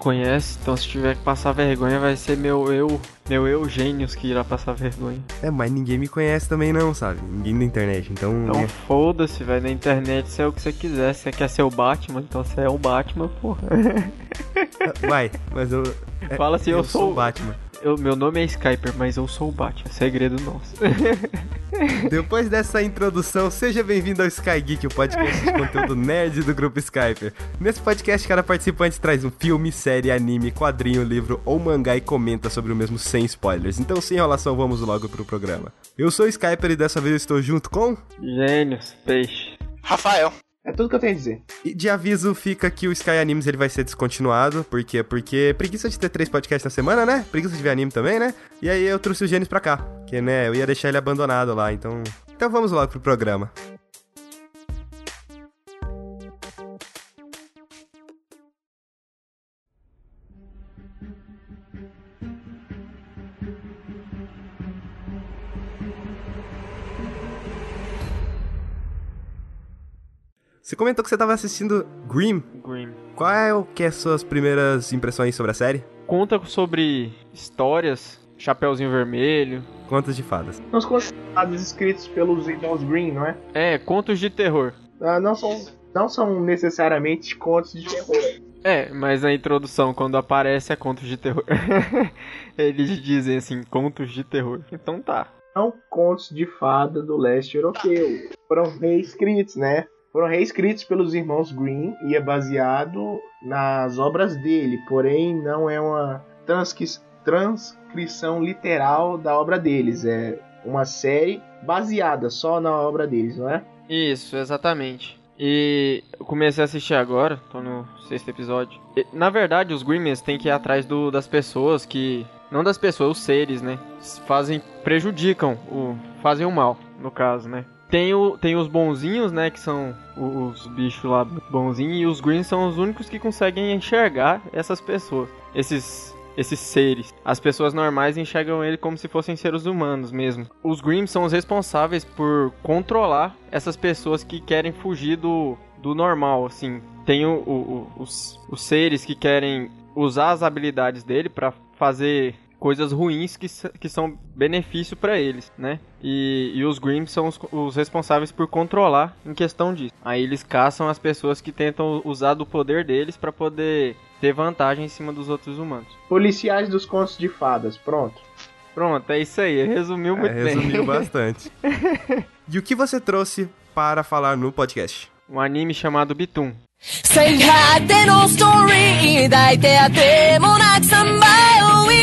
conhece, então se tiver que passar vergonha vai ser meu eu, meu eu gênios que irá passar vergonha. É, mas ninguém me conhece também não, sabe? Ninguém na internet, então... Então é- foda-se, vai na internet, você é o que você quiser. Se você quer ser o Batman, então você é o Batman, porra. Vai, mas eu... é, Fala assim, eu sou- o Batman. Eu, meu nome é Skyper, mas eu sou o Batman, segredo nosso. Depois dessa introdução, seja bem-vindo ao Sky Geek, o podcast de conteúdo nerd do grupo Skyper. Nesse podcast, cada participante traz um filme, série, anime, quadrinho, livro ou mangá e comenta sobre o mesmo sem spoilers. Então, sem enrolação, vamos logo pro programa. Eu sou o Skyper e dessa vez eu estou junto com... Gênios, peixe. Rafael. É tudo que eu tenho a dizer. E de aviso fica que o Sky Animes ele vai ser descontinuado, por quê? Porque preguiça de ter três podcasts na semana, né? Preguiça de ver anime também, né? E aí eu trouxe o Gênesis pra cá, que né, eu ia deixar ele abandonado lá, então... Então vamos logo pro programa. Você comentou que você tava assistindo Grimm. Grimm. Qual é o que é suas primeiras impressões sobre a série? Conta sobre histórias, Chapeuzinho Vermelho. Contos de fadas. São os contados escritos pelos irmãos Green, não é? É, contos de terror. Ah, não, são, não são necessariamente contos de terror. É, mas a introdução, quando aparece, é contos de terror. Eles dizem assim, contos de terror. Então tá. São contos de fada do leste europeu. Foram reescritos, né? Foram reescritos pelos irmãos Green e é baseado nas obras dele, porém não é uma transcri- transcrição literal da obra deles. É uma série baseada só na obra deles, não é? Isso, exatamente. E eu comecei a assistir agora, tô no sexto episódio. E, na verdade, os Grimmers têm que ir atrás do, das pessoas que. Não das pessoas, os seres, né? Fazem. prejudicam, o, fazem o mal, no caso, né? Tem, o, tem os bonzinhos, né? Que são os, os bichos lá bonzinhos. E os Greens são os únicos que conseguem enxergar essas pessoas. Esses esses seres. As pessoas normais enxergam ele como se fossem seres humanos mesmo. Os Grimm são os responsáveis por controlar essas pessoas que querem fugir do, do normal, assim. Tem o, o- os, os seres que querem usar as habilidades dele pra fazer coisas ruins que, s- que são benefício pra eles, né? E, e os Grimm são os, os responsáveis por controlar em questão disso. Aí eles caçam as pessoas que tentam usar do poder deles pra poder ter vantagem em cima dos outros humanos. Policiais dos contos de fadas, pronto. Pronto, é isso aí. Resumiu muito É, bem. resumiu bastante. e o que você trouxe para falar no podcast? Um anime chamado Bitum. 最果てのストーリー抱いてあてもなくさまよい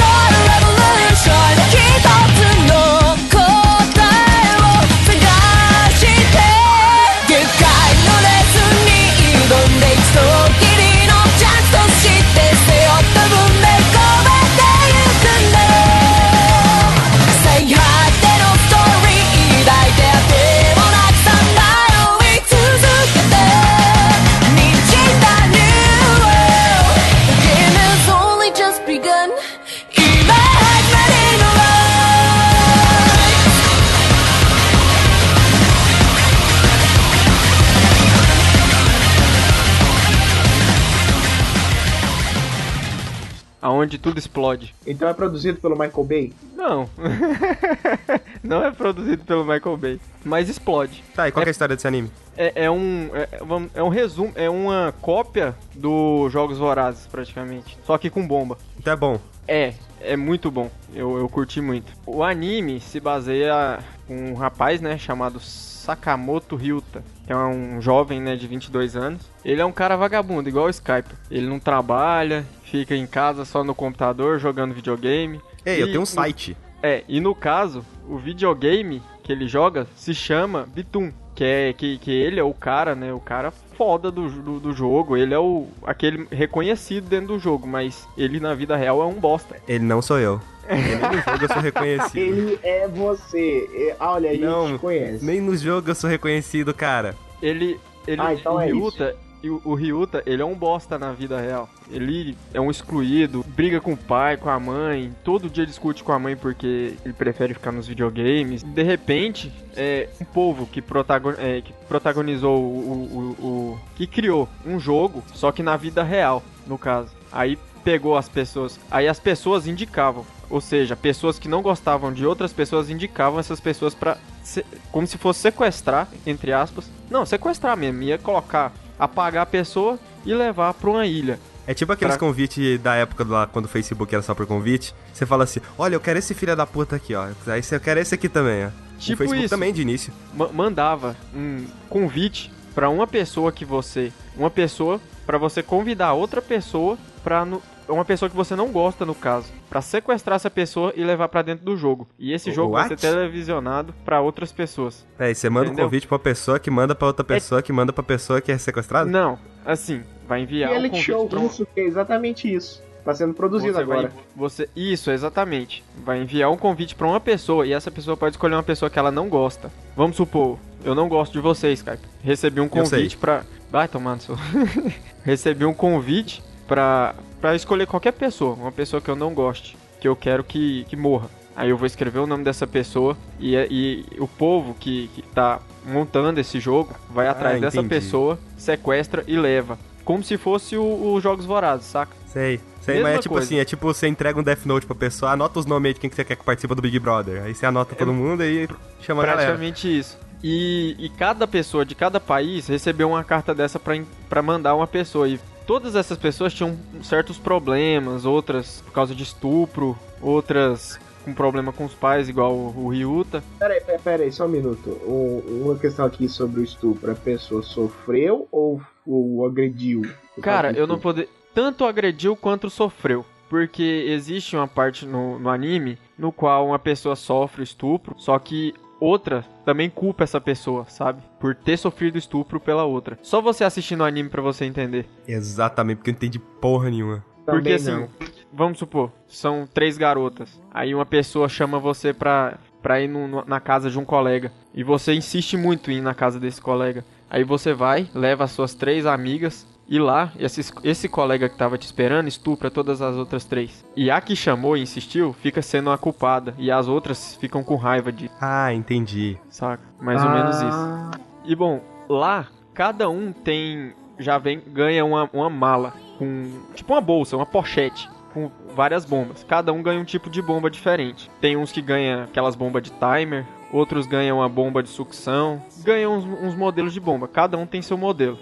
Aonde tudo explode. Então é produzido pelo Michael Bay. Não. Não é produzido pelo Michael Bay. Mas explode. Tá, e qual que é a história desse anime? É, é um. É, é um resumo. É uma cópia do Jogos Vorazes, praticamente. Só que com bomba. Então é bom. É, é muito bom. Eu, eu curti muito. O anime se baseia em um rapaz, né, chamado Sakamoto Ryuta, que é um jovem, né, de 22 anos. Ele é um cara vagabundo, igual o Skype. Ele não trabalha, fica em casa só no computador jogando videogame. Ei, eu E tenho um no- site. É, e no caso, o videogame que ele joga se chama Bitum. Que, é, que, que ele é o cara, né? O cara foda do, do, do jogo. Ele é o aquele reconhecido dentro do jogo, mas ele na vida real é um bosta. Ele não sou eu. Nem no jogo eu sou reconhecido. Ele é você. É- ah, olha, a gente Não, conhece. Nem no jogo eu sou reconhecido, cara. Ele. ele Ah, então o é Ryuta, e o, o Ryuta, ele é um bosta na vida real. Ele é um excluído, briga com o pai, com a mãe, todo dia discute com a mãe porque ele prefere ficar nos videogames. De repente, é um povo que, protagon, é, que protagonizou o, o, o- que criou um jogo, só que na vida real, no caso. Aí pegou as pessoas, aí as pessoas indicavam, ou seja, pessoas que não gostavam de outras pessoas indicavam essas pessoas se- como se fosse sequestrar, entre aspas. Não, sequestrar mesmo, ia colocar, apagar a pessoa e levar pra uma ilha. É tipo aqueles Pra- convites da época lá, quando o Facebook era só por convite. Você fala assim, olha, eu quero esse filho da puta aqui, ó. Aí você quer esse aqui também, ó. Tipo o Facebook isso. também, de início. Ma- mandava um convite pra uma pessoa que você, uma pessoa pra você convidar outra pessoa para uma pessoa que você não gosta no caso, pra sequestrar essa pessoa e levar pra dentro do jogo. E esse jogo vai ser What? televisionado pra outras pessoas. É, e você manda Entendeu? um convite pra uma pessoa que manda pra outra pessoa que manda pra pessoa que é sequestrada? Não, assim, vai enviar um Reality convite show um- que é exatamente isso. Tá sendo produzido Você vai- agora. você, isso, exatamente. Vai enviar um convite pra uma pessoa e essa pessoa pode escolher uma pessoa que ela não gosta. Vamos supor, eu não gosto de você, Skype. Recebi um convite pra. Vai tomar no seu. Recebi um convite pra, pra escolher qualquer pessoa, uma pessoa que eu não goste, que eu quero que, que morra. Aí eu vou escrever o nome dessa pessoa e, e o povo que, que tá montando esse jogo vai atrás dessa Ah, pessoa, sequestra e leva. Como se fosse o, o Jogos Vorazes, saca? Sei. Sei, Mesma mas é tipo coisa. assim, é tipo você entrega um Death Note pra pessoa, anota os nomes aí de quem que você quer que participa do Big Brother. Aí você anota todo mundo e chama a galera. Praticamente isso. E, e cada pessoa de cada país recebeu uma carta dessa pra, pra mandar uma pessoa. E todas essas pessoas tinham certos problemas, outras por causa de estupro, outras com problema com os pais, igual o, o Ryuta. Peraí, peraí, peraí, só um minuto. Um- uma questão aqui sobre o estupro. A pessoa sofreu ou, ou agrediu? Cara, eu não poder. Tanto agrediu quanto sofreu. Porque existe uma parte no, no anime no qual uma pessoa sofre estupro, só que outra também culpa essa pessoa, sabe? Por ter sofrido estupro pela outra. Só você assistindo o anime pra você entender. Exatamente, porque eu não entendi porra nenhuma. Porque Também assim, não. vamos supor, são três garotas. Aí uma pessoa chama você pra, pra ir no- na casa de um colega. E você insiste muito em ir na casa desse colega. Aí você vai, leva as suas três amigas. E lá, esse, esse colega que tava te esperando estupra todas as outras três. E a que chamou e insistiu fica sendo a culpada. E as outras ficam com raiva de, Ah, entendi. saca? Mais ou menos isso. Ah, E bom, lá cada um tem já vem ganha uma, uma mala com tipo uma bolsa, uma pochete com várias bombas. Cada um ganha um tipo de bomba diferente. Tem uns que ganham aquelas bombas de timer, outros ganham uma bomba de sucção, ganham uns, uns modelos de bomba. Cada um tem seu modelo.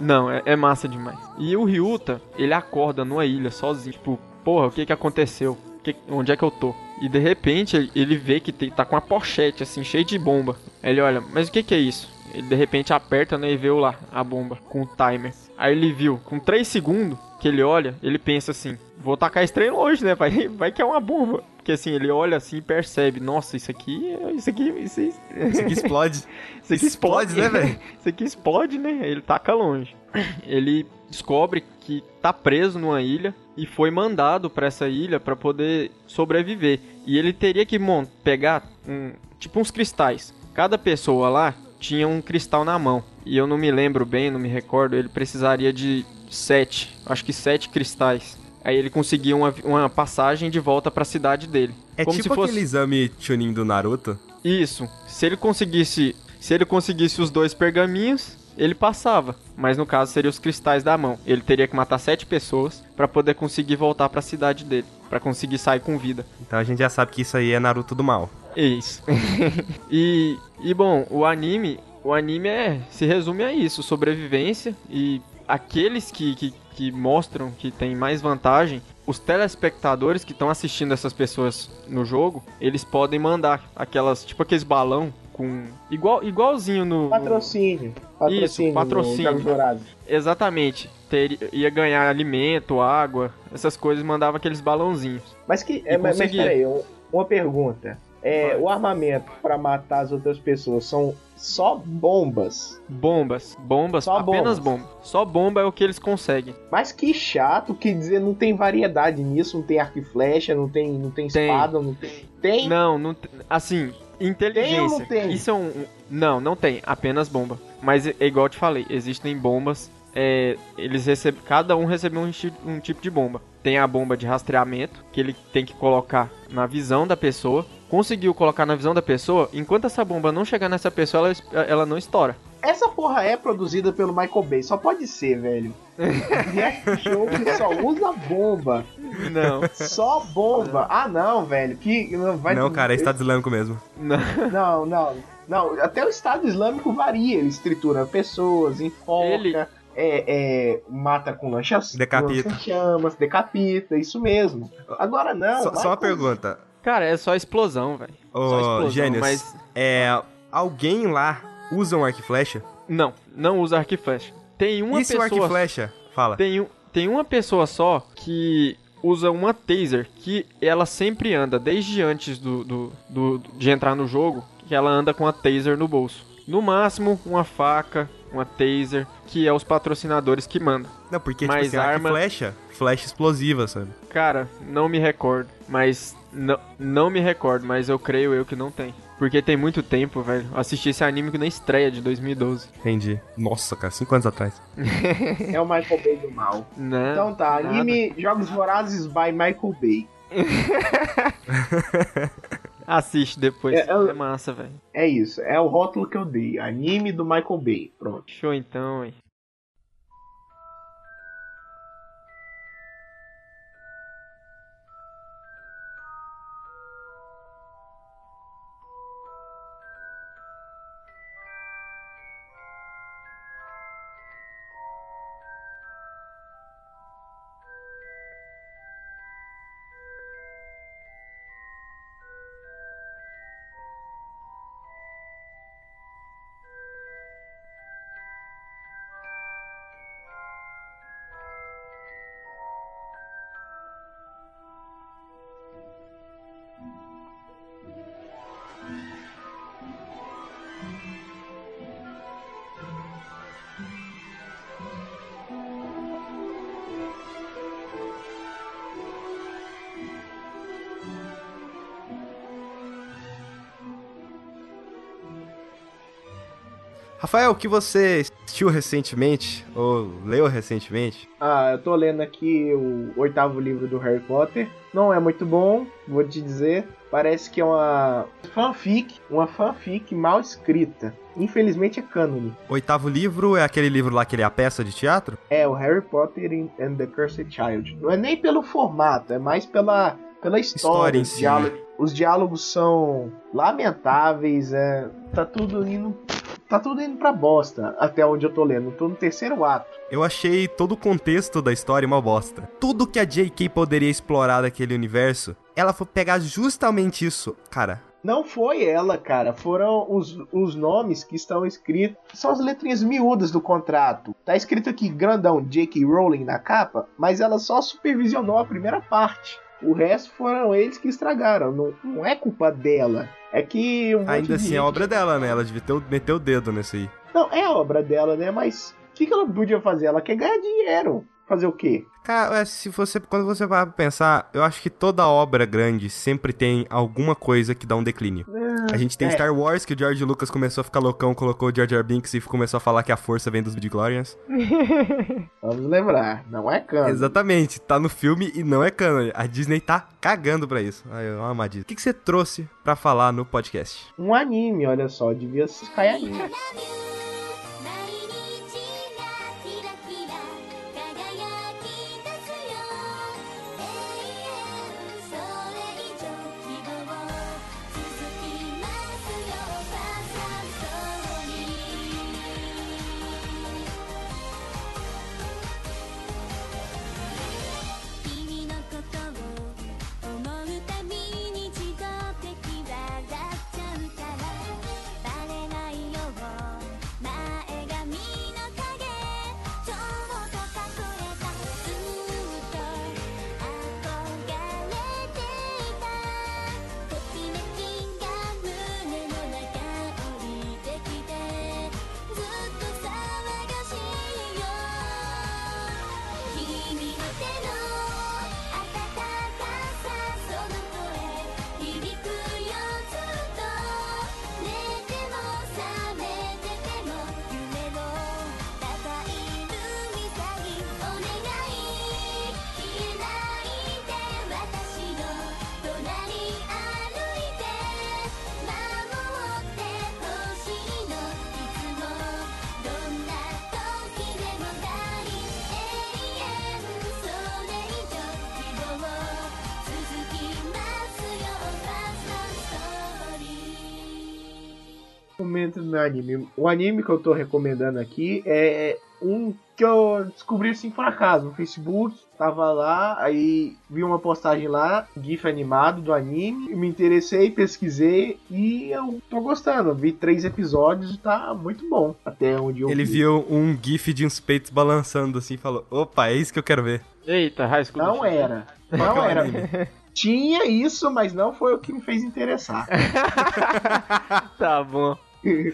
Não, é, é massa demais. E o Ryuta, ele acorda numa ilha sozinho, tipo, porra, o que que aconteceu? Que- onde é que eu tô? E de repente ele- vê que tem- tá com uma pochete assim, cheia de bomba. Ele olha, mas o que que é isso? Ele de repente aperta né, e vê lá a bomba com o timer. Aí ele viu, com 3 segundos que ele olha, ele pensa assim: vou tacar trem longe, né? Vai, vai que é uma bomba. Porque assim, ele olha assim e percebe: nossa, isso aqui, isso aqui, isso, isso, aqui explode. isso aqui Explode, explode, né, velho? Isso aqui explode, né? Ele taca longe. Ele descobre que tá preso numa ilha e foi mandado pra essa ilha pra poder sobreviver. E ele teria que pegar um, tipo uns cristais. Cada pessoa lá tinha um cristal na mão. E eu não me lembro bem, não me recordo. Ele precisaria de sete, acho que sete cristais. Aí ele conseguia uma, uma passagem de volta pra cidade dele. É Como tipo se fosse aquele exame Chunin do Naruto. isso. Se ele conseguisse, se ele conseguisse os dois pergaminhos, ele passava. Mas no caso seria os cristais da mão. Ele teria que matar sete pessoas pra poder conseguir voltar pra cidade dele, Pra conseguir sair com vida. Então a gente já sabe que isso aí é Naruto do mal. Isso. e e bom, o anime, o anime é se resume a isso, sobrevivência e aqueles que, que, que mostram que tem mais vantagem, os telespectadores que estão assistindo essas pessoas no jogo, eles podem mandar aquelas, tipo aqueles balão com igual igualzinho no no- Patrocínio. Patrocínio. Isso, no patrocínio. Dourados. Exatamente. Ter, ia ganhar alimento, água, essas coisas, mandava aqueles balãozinhos. Mas que. É, mas, mas peraí, um- uma pergunta. É, o armamento pra matar as outras pessoas são só bombas. Bombas. Bombas, Só apenas bombas. bomba. Só bomba é o que eles conseguem. Mas que chato, quer dizer, não tem variedade nisso, não tem arco e flecha, não tem, não tem Tem. espada, não tem. Tem? Não, não assim, inteligência. Tem não tem? Isso é um, um- não, não tem, apenas bomba. Mas é, é igual eu te falei, existem bombas. é, eles recebem, cada um recebeu um, um tipo de bomba. Tem a bomba de rastreamento que ele tem que colocar na visão da pessoa. Conseguiu colocar na visão da pessoa, enquanto essa bomba não chegar nessa pessoa, ela, ela não estoura. Essa porra é produzida pelo Michael Bay, só pode ser, velho. Reality show que só usa bomba. Não, Só bomba. Ah, não, velho. Que não vai Não, cara, é Estado Islâmico mesmo. não. Não, não. Não, até o Estado Islâmico varia. Ele tritura pessoas, enfoca, Ele- é, é, mata com lanchas, Decapita. chamas, decapita, isso mesmo. Agora não. só, só uma pergunta. Cara, é só explosão, velho. Só explosão, Gênios, mas é, alguém lá usa um arco e flecha? não, não usa arco e flecha. Tem uma e se o arco pessoa e flecha? Fala. Tem, um- tem uma pessoa só que usa uma taser que ela sempre anda, desde antes do, do, do- de entrar no jogo, que ela anda com a taser no bolso. No máximo, uma faca, uma taser, que é os patrocinadores que mandam. Não, porque, tipo Mas assim, arco arma- e flecha, flecha explosiva, sabe? Cara, não me recordo, mas não, não me recordo, mas eu creio eu que não tem. Porque tem muito tempo, velho. Assisti esse anime na estreia de 2012. Entendi. Nossa, cara, cinco anos atrás. É o Michael Bay do mal. Né? Então tá, Nada. anime Jogos Vorazes by Michael Bay. Assiste depois. É, É, eu- massa, velho. É isso, é o rótulo que eu dei. Anime do Michael Bay. Pronto. Show então, hein. Rafael, o que você assistiu recentemente, ou leu recentemente? Ah, eu tô lendo aqui o oitavo livro do Harry Potter. Não é muito bom, vou te dizer. Parece que é uma fanfic, uma fanfic mal escrita. Infelizmente é cânone. Oitavo livro é aquele livro lá que ele é a peça de teatro? É o Harry Potter and the Cursed Child. Não é nem pelo formato, é mais pela, pela História história. Os, si. diálogos, os diálogos são lamentáveis, é, tá tudo indo. Tá tudo indo pra bosta, até onde eu tô lendo. Tô no terceiro ato. Eu achei todo o contexto da história uma bosta. Tudo que a J.K. poderia explorar daquele universo, ela foi pegar justamente isso. Cara, Não foi ela, cara. Foram os, os nomes que estão escritos. São as letrinhas miúdas do contrato. Tá escrito aqui grandão J.K. Rowling na capa, mas ela só supervisionou a primeira parte. O resto foram eles que estragaram. Não, não é culpa dela. É que. um ainda assim é gente- obra dela, né? Ela devia ter, meter o dedo nesse aí. Não, é obra dela, né? Mas o que, que ela podia fazer? Ela quer ganhar dinheiro. Fazer o quê? Cara, é, se você, quando você vai pensar, eu acho que toda obra grande sempre tem alguma coisa que dá um declínio. A gente tem é. Star Wars, que o George Lucas começou a ficar loucão, colocou o Jar Jar Binks e começou a falar que a força vem dos Midichlorians. Vamos lembrar, não é cano. Exatamente, tá no filme e não é canon. A Disney tá cagando pra isso. Ai, é uma armadilha. O que, que você trouxe pra falar no podcast? Um anime, olha só, devia cair anime. Recomendo no anime. O anime que eu tô recomendando aqui é um que eu descobri assim por acaso no Facebook. Tava lá, aí vi uma postagem lá, GIF animado do anime, me interessei, pesquisei e eu tô gostando. Vi três episódios e tá muito bom. Até onde eu Ele vi. viu um gif de uns peitos balançando assim e falou: opa, é isso que eu quero ver. Eita, High School. Não era. Não é era. Tinha isso, mas não foi o que me fez interessar. Tá bom.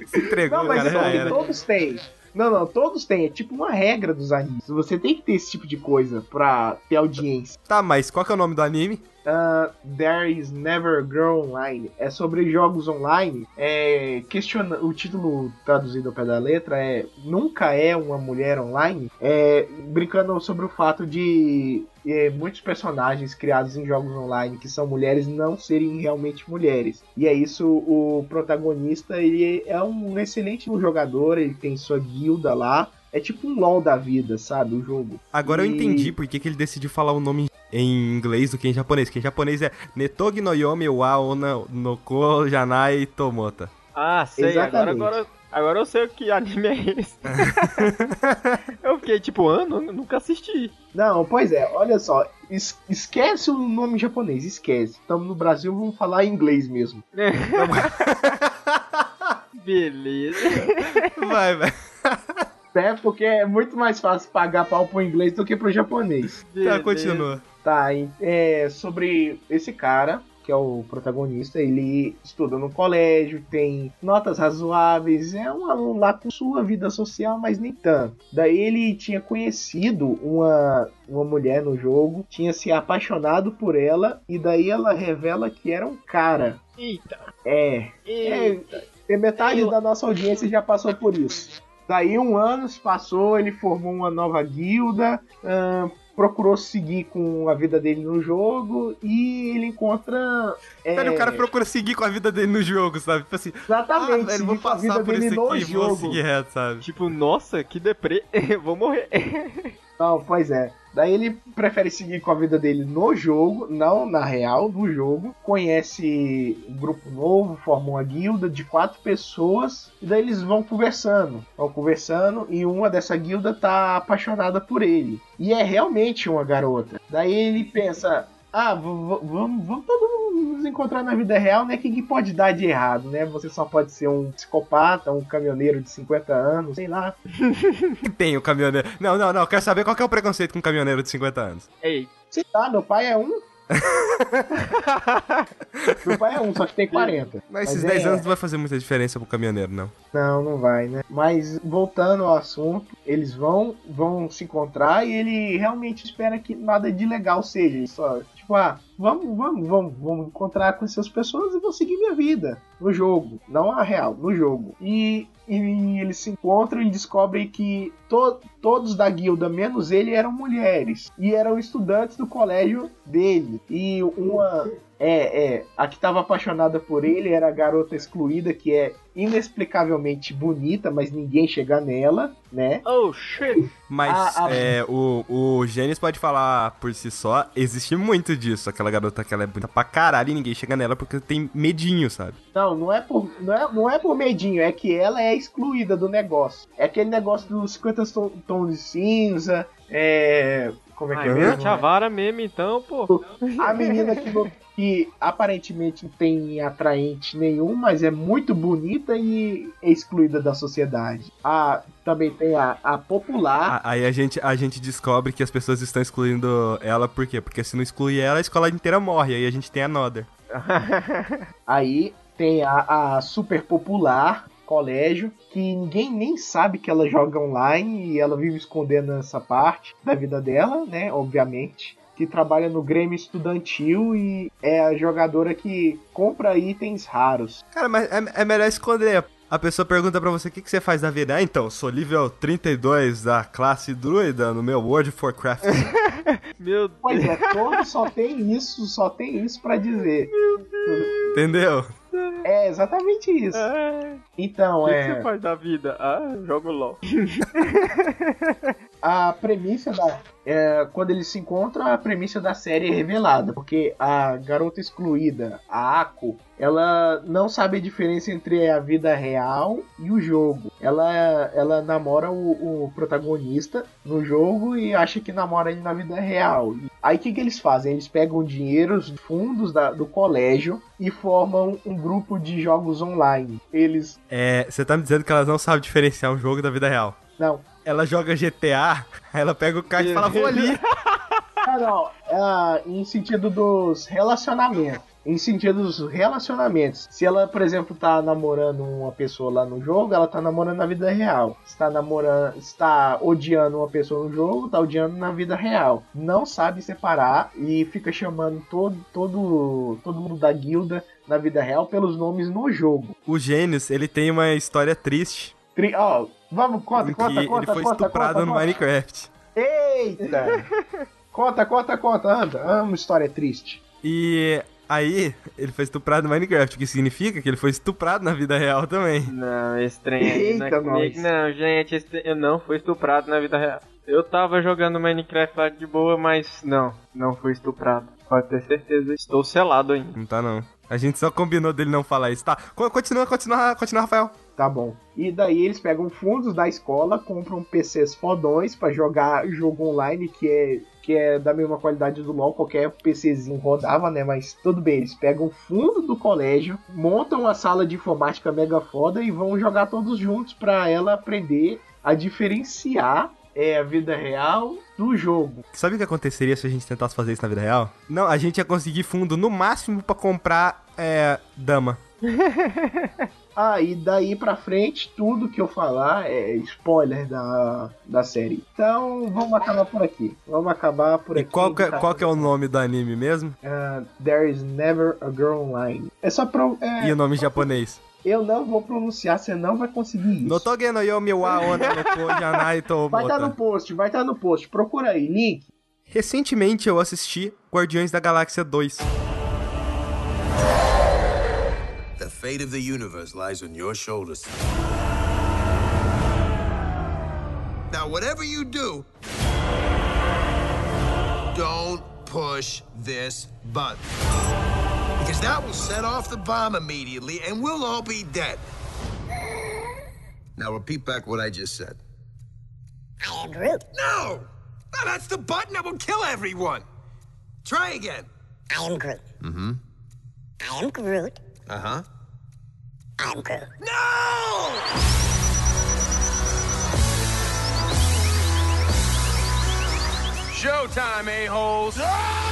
Se entregou, Não, mas cara, era. todos têm. Não, não, todos têm. É tipo uma regra dos animes. Você tem que ter esse tipo de coisa pra ter audiência. Tá, mas qual que é o nome do anime? Ah, There is Never Girl Online. É sobre jogos online. É, questiona, o título traduzido ao pé da letra é Nunca é uma mulher online. É, brincando sobre o fato de é, muitos personagens criados em jogos online que são mulheres não serem realmente mulheres. E é isso, o protagonista ele é um excelente jogador, ele tem sua guilda lá. É tipo um LOL da vida, sabe? O jogo. Agora eu E- entendi por que, que ele decidiu falar o nome em inglês do que em japonês. Que em japonês é Netogi no Yomi wa ona no ko janai tomota. Ah, sei. Exatamente. agora, agora eu sei o que anime é esse. eu fiquei tipo, ah, nu- nunca assisti. Não, pois é, olha só, es- esquece o nome japonês, esquece. Estamos no Brasil, vamos falar inglês mesmo. Beleza. Vai, vai. É porque é muito mais fácil pagar pau pro inglês do que pro japonês. Tá, beleza. continua. Tá, é sobre esse cara, que é o protagonista, ele estuda no colégio, tem notas razoáveis, é um aluno lá com sua vida social, mas nem tanto. Daí ele tinha conhecido uma, uma mulher no jogo, tinha se apaixonado por ela, e daí ela revela que era um cara. Eita. É, Eita. É, metade Eu- da nossa audiência já passou por isso. Daí um ano se passou, ele formou uma nova guilda, ahn, procurou seguir com a vida dele no jogo e ele encontra. é, o cara procura seguir com a vida dele no jogo, sabe? Tipo assim, ah, Exatamente, velho, vou passar por dele isso no aqui, vou jogo. seguir reto, sabe? Tipo, nossa, que deprê. Vou morrer. Não, pois é. Daí ele prefere seguir com a vida dele no jogo, não na real, no jogo. Conhece um grupo novo, forma uma guilda de quatro pessoas. E daí eles vão conversando. Vão conversando e uma dessa guilda tá apaixonada por ele. E é realmente uma garota. Daí ele pensa. Ah, vamos, vamos todo mundo nos encontrar na vida real, né? O que, que pode dar de errado, né? Você só pode ser um psicopata, um caminhoneiro de 50 anos, sei lá. Tem o caminhoneiro. Não, não, não. Quero saber qual que é o preconceito com um caminhoneiro de 50 anos. Ei. Sei lá, meu pai é um. meu pai é um, só que tem 40. Mas esses Mas 10 é- anos não vai fazer muita diferença pro caminhoneiro, não. Não, não vai, né? Mas voltando ao assunto, eles vão vão se encontrar e ele realmente espera que nada de legal seja. Ele Só, tipo, ah, vamos, vamos, vamos, vamos encontrar com essas pessoas e vou seguir minha vida no jogo, não a real, no jogo. E, e eles se encontram e descobrem que to, todos da guilda, menos ele, eram mulheres e eram estudantes do colégio dele. E uma é, é, a que estava apaixonada por ele era a garota excluída, que é inexplicavelmente bonita, mas ninguém chega nela, né? Oh, shit. Mas A- a- é, o, o Gênesis pode falar por si só, existe muito disso. Aquela garota que ela é bonita pra caralho e ninguém chega nela porque tem medinho, sabe? Não, não é por, não é, não é por medinho, é que ela é excluída do negócio. É aquele negócio dos 50 ton- tons de cinza, é. Como é que Ai, é mesmo? a vara mesmo, então, pô. A menina que, não- que aparentemente não tem atraente nenhum, mas é muito bonita e é excluída da sociedade. A, também tem a, a popular. Aí a gente, a gente descobre que as pessoas estão excluindo ela, por quê? Porque se não excluir ela, a escola inteira morre. Aí a gente tem a Nodder. Aí tem a, a super popular colégio, que ninguém nem sabe que ela joga online e ela vive escondendo essa parte da vida dela, né? Obviamente. Que trabalha no Grêmio Estudantil e é a jogadora que compra itens raros. Cara, mas é, é melhor esconder. A pessoa pergunta pra você o que, que você faz na vida. Ah, então, sou nível 32 da classe druida no meu World of Warcraft. Meu Deus. Pois é, todo só tem isso, só tem isso pra dizer. Entendeu? É exatamente isso. É. Então, O que, que é. você faz da vida? Ah, jogo LOL. a premissa da. é, quando eles se encontram, a premissa da série é revelada. Porque a garota excluída, a Ako, ela não sabe a diferença entre a vida real e o jogo. Ela, ela namora o, o protagonista no jogo e acha que namora ele na vida real. Aí o que, que eles fazem? Eles pegam dinheiro, os fundos da- do colégio e formam um grupo de jogos online. Eles. É, você tá me dizendo que elas não sabem diferenciar um jogo da vida real. Não, Ela joga GTA, aí ela pega o card e fala, vou ali. Ah, não. É, em sentido dos relacionamentos. Em sentido dos relacionamentos. Se ela, por exemplo, tá namorando uma pessoa lá no jogo, ela tá namorando na vida real. Está namorando, está odiando uma pessoa no jogo, tá odiando na vida real. Não sabe separar e fica chamando todo, todo, todo mundo da guilda na vida real pelos nomes no jogo. O Gênios, ele tem uma história triste. Tri- Ó, vamos, conta, em conta, que conta, ele foi conta, estuprado conta, no conta. Minecraft. Eita! conta, conta, conta, anda. Amo história triste. E aí, ele foi estuprado no Minecraft, o que significa que ele foi estuprado na vida real também. Não, esse trem aí não é Eita. Não, gente, esse trem- eu não fui estuprado na vida real. Eu tava jogando Minecraft lá de boa, mas não, não fui estuprado. Pode ter certeza, estou selado ainda. Não tá não. A gente só combinou dele não falar isso. Tá, co- continua, continua, continua, Rafael. Tá bom. E daí eles pegam fundos da escola, compram PCs fodões pra jogar jogo online que é que é da mesma qualidade do LoL, qualquer PCzinho rodava, né? Mas tudo bem, eles pegam o fundo do colégio, montam uma sala de informática mega foda e vão jogar todos juntos pra ela aprender a diferenciar é, a vida real do jogo. Sabe o que aconteceria se a gente tentasse fazer isso na vida real? Não, a gente ia conseguir fundo no máximo pra comprar é, dama. Ah, e daí pra frente, tudo que eu falar é spoiler da, da série. Então, vamos acabar por aqui. Vamos acabar por E aqui. qual que, é- Tá- qual que é o nome do anime mesmo? Ah, There is never a girl online. É só pro. é, E o nome em japonês? Eu não vou pronunciar, você não vai conseguir isso. Notoge no yomi wa ona no janai to Vai estar no mota. post, vai estar no post. Procura aí, link. Recentemente eu assisti Guardiões da Galáxia 2. The fate of the universe lies on your shoulders. Now, whatever you do, don't push this button. Because that will set off the bomb immediately and we'll all be dead. Now, repeat back what I just said. I am Groot. No! No, that's the button that will kill everyone. Try again. I am Groot. Mm-hmm. I am Groot. Uh huh. I'm Groot. No! Showtime, a-holes! Screw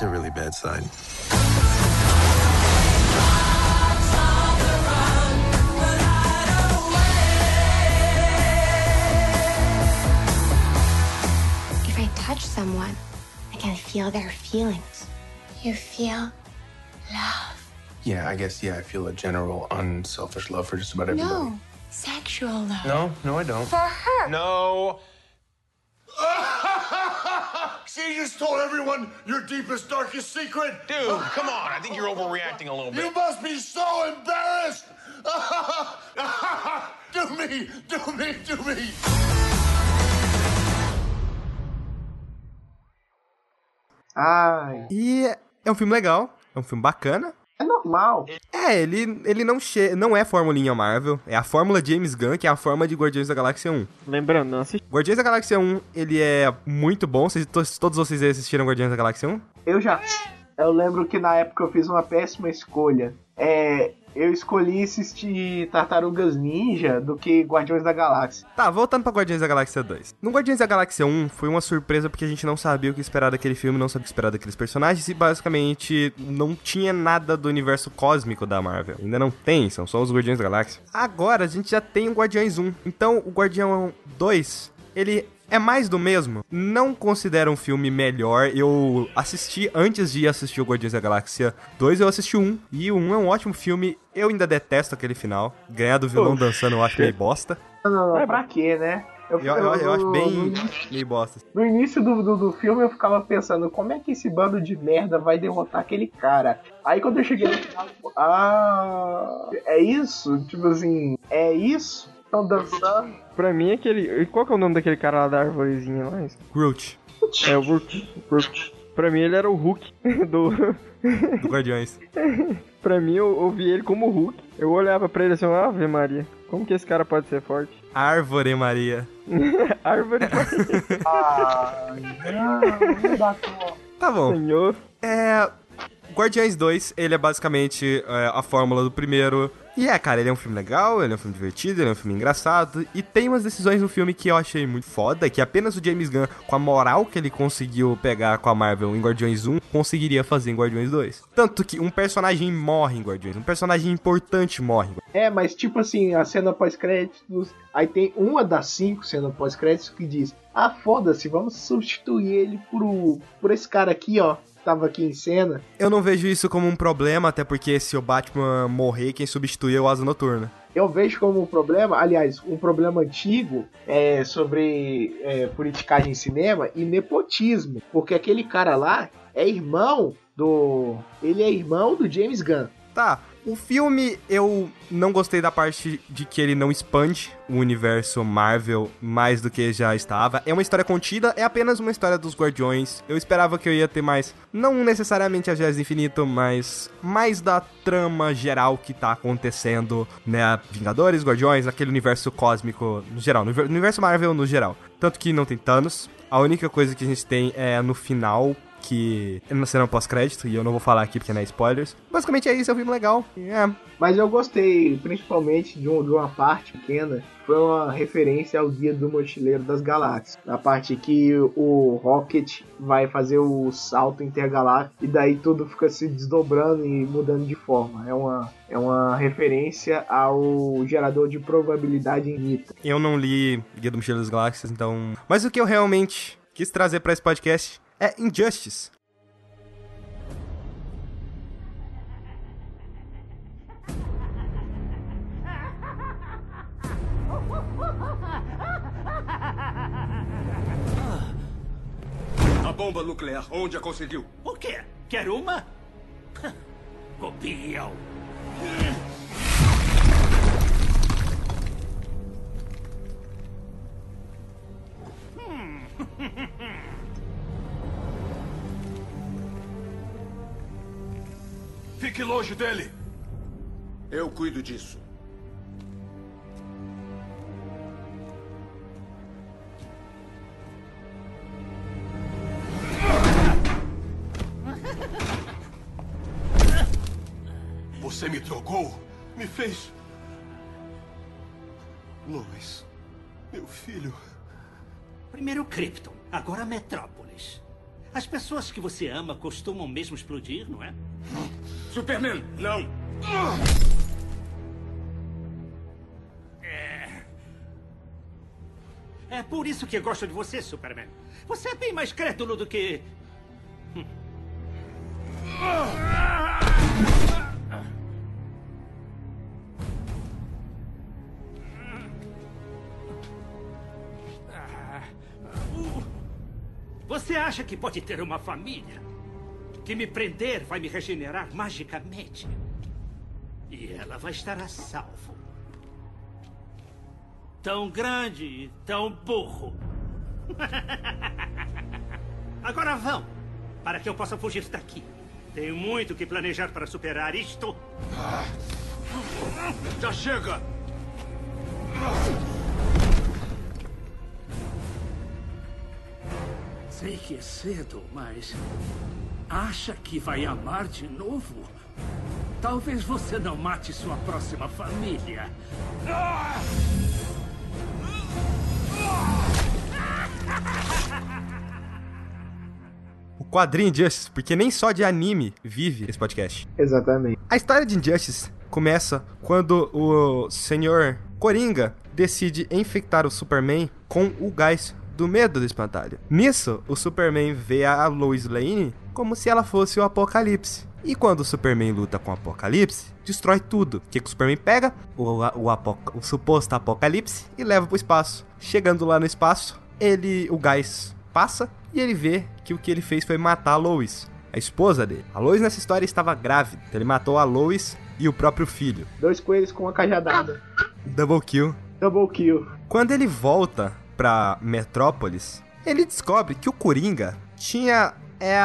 That's a really bad sign. If I touch someone, I can feel their feelings. You feel love. Yeah, I guess, yeah, I feel a general unselfish love for just about everybody. No, sexual love. No, no, I don't. For her. No. She just told everyone your deepest, darkest secret! Dude, come on. I think you're overreacting a little bit. You must be so embarrassed! do me, do me, do me! Ai, E é um filme legal, é um filme bacana. É normal. É, ele, ele não, che não é formulinha Marvel, é a fórmula James Gunn, que é a forma de Guardiões da Galáxia 1. Lembrando, não assisti. Guardiões da Galáxia 1, ele é muito bom. Vocês, to- todos vocês aí assistiram Guardiões da Galáxia 1? Eu já. Eu lembro que na época eu fiz uma péssima escolha. É, eu escolhi assistir Tartarugas Ninja do que Guardiões da Galáxia. Tá, voltando pra Guardiões da Galáxia 2. No Guardiões da Galáxia 1 foi uma surpresa porque a gente não sabia o que esperar daquele filme, não sabia o que esperar daqueles personagens e basicamente não tinha nada do universo cósmico da Marvel. Ainda não tem, são só os Guardiões da Galáxia. Agora a gente já tem o Guardiões 1. Então o Guardião 2, ele é mais do mesmo. Não considero um filme melhor. Eu assisti antes de assistir o Guardiões da Galáxia 2, eu assisti o 1. E o 1 é um ótimo filme. Eu ainda detesto aquele final. Ganhar do vilão dançando eu acho meio bosta. Não, não, não, pra quê, né? Eu, eu, eu, eu acho bem meio bosta. No início do, do, do filme eu ficava pensando, como é que esse bando de merda vai derrotar aquele cara? Aí quando eu cheguei no final, ah, é isso? Tipo assim, é isso? Estão dançando? Pra mim, aquele. Qual que é o nome daquele cara lá da arvorezinha lá? Groot, É o Hulk. Hulk. Pra mim, ele era o Hulk do. do Guardiões. pra mim, eu, eu vi ele como Hulk. Eu olhava pra ele assim, Ave Maria, como que esse cara pode ser forte? Árvore Maria. Árvore, Ah, não, não. Tá bom. senhor. É. Guardiões 2, ele é basicamente é, a fórmula do primeiro. E é, cara, ele é um filme legal, ele é um filme divertido, ele é um filme engraçado. E tem umas decisões no filme que eu achei muito foda, que apenas o James Gunn, com a moral que ele conseguiu pegar com a Marvel em Guardiões 1, conseguiria fazer em Guardiões 2. Tanto que um personagem morre em Guardiões, um personagem importante morre. É, mas tipo assim, a cena pós-créditos, aí tem uma das cinco cenas pós-créditos que diz, ah, foda-se, vamos substituir ele por, por esse cara aqui, ó, que tava aqui em cena. Eu não vejo isso como um problema, até porque se o Batman morrer, quem substitui é o Asa Noturna. Eu vejo como um problema, aliás, um problema antigo é, sobre é, politicagem em cinema e nepotismo. Porque aquele cara lá é irmão do. Ele é irmão do James Gunn. Tá, o filme eu não gostei da parte de que ele não expande o universo Marvel mais do que já estava. É uma história contida, é apenas uma história dos Guardiões. Eu esperava que eu ia ter mais, não necessariamente a do Infinito, mas mais da trama geral que tá acontecendo, né? Vingadores, Guardiões, aquele universo cósmico no geral, no universo Marvel no geral. Tanto que não tem Thanos. A única coisa que a gente tem é no final, que é na cena pós-crédito, e eu não vou falar aqui porque não é spoilers. Basicamente é isso, é um filme legal. É, Mas eu gostei, principalmente de, um- de uma parte pequena, foi uma referência ao Guia do Mochileiro das Galáxias. A parte que o Rocket vai fazer o salto intergaláctico e daí tudo fica se desdobrando e mudando de forma. É uma, é uma referência ao gerador de probabilidade em Nita. eu não li Guia do Mochileiro das Galáxias, então... Mas o que eu realmente quis trazer pra esse podcast é Injustice. A bomba nuclear, onde a conseguiu? O quê? Quer uma? Copião. Fique longe dele. Eu cuido disso. Você me trocou, me fez. Lois, meu filho. Primeiro Krypton, agora Metrópolis. As pessoas que você ama costumam mesmo explodir, não é? Superman, não! É por isso que gosto de você, Superman. Você é bem mais crédulo do que. Você acha que pode ter uma família? Que me prender vai me regenerar magicamente? E ela vai estar a salvo. Tão grande e tão burro. Agora vão, para que eu possa fugir daqui. Tenho muito que planejar para superar isto. Já chega! Sei que é cedo, mas. Acha que vai amar de novo? Talvez você não mate sua próxima família. Ah! O quadrinho Injustice, porque nem só de anime vive esse podcast. Exatamente. A história de Injustice começa quando o senhor Coringa decide infectar o Superman com o gás do medo do espantalho. Nisso, o Superman vê a Lois Lane como se ela fosse o Apocalipse. E quando o Superman luta com o Apocalipse, destrói tudo. O que, que o Superman pega? O, o, apoca- o suposto Apocalipse e leva pro espaço. Chegando lá no espaço, ele o gás passa e ele vê que o que ele fez foi matar a Lois, a esposa dele. A Lois nessa história estava grávida. Então ele matou a Lois e o próprio filho. Dois coelhos com uma cajadada. Double kill. Double kill. Quando ele volta pra Metrópolis, ele descobre que o Coringa tinha é,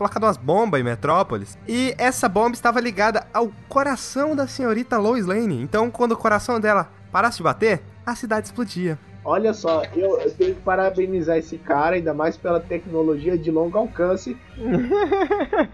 colocado umas bombas em Metrópolis e essa bomba estava ligada ao coração da senhorita Lois Lane. Então, quando o coração dela parasse de bater, a cidade explodia. Olha só, eu, eu tenho que parabenizar esse cara, ainda mais pela tecnologia de longo alcance.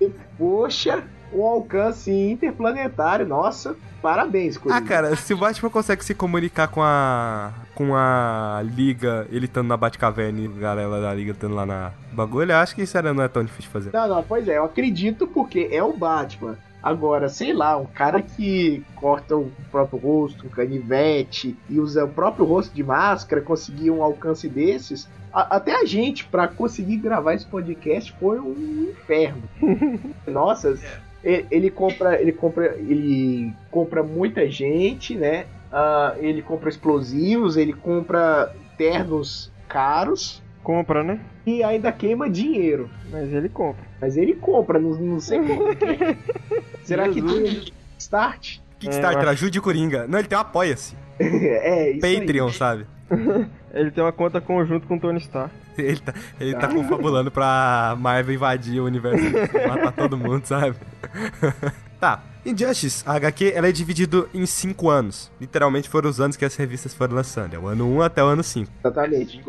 E, Poxa, um alcance interplanetário, nossa, parabéns, Ah, Coringa. cara, se o Batman consegue se comunicar com a com a Liga, ele estando na Batcaverna e a galera da Liga estando lá na bagulho, eu acho que isso era, não é tão difícil de fazer. Não, não, pois é, eu acredito porque é o Batman. Agora, sei lá, um cara que corta o próprio rosto, um canivete e usa o próprio rosto de máscara, conseguir um alcance desses. a- até a gente, pra conseguir gravar esse podcast, foi um inferno. Nossa, ele compra, ele compra, ele compra muita gente, né? Ah, ele compra explosivos, ele compra ternos caros Compra, né? e ainda queima dinheiro. Mas ele compra. Mas ele compra, não, não sei como. Será que tem start? Kickstarter, É, ajude o Coringa. Não, ele tem um apoia-se. é, isso aí. Patreon, sabe? Ele tem uma conta conjunto com o Tony Stark. Ele tá, ele tá confabulando pra Marvel invadir o universo, matar todo mundo, sabe? tá. Injustice, a HQ, ela é dividido em cinco anos. Literalmente foram os anos que as revistas foram lançando. É o ano 1 até o ano 5. Exatamente.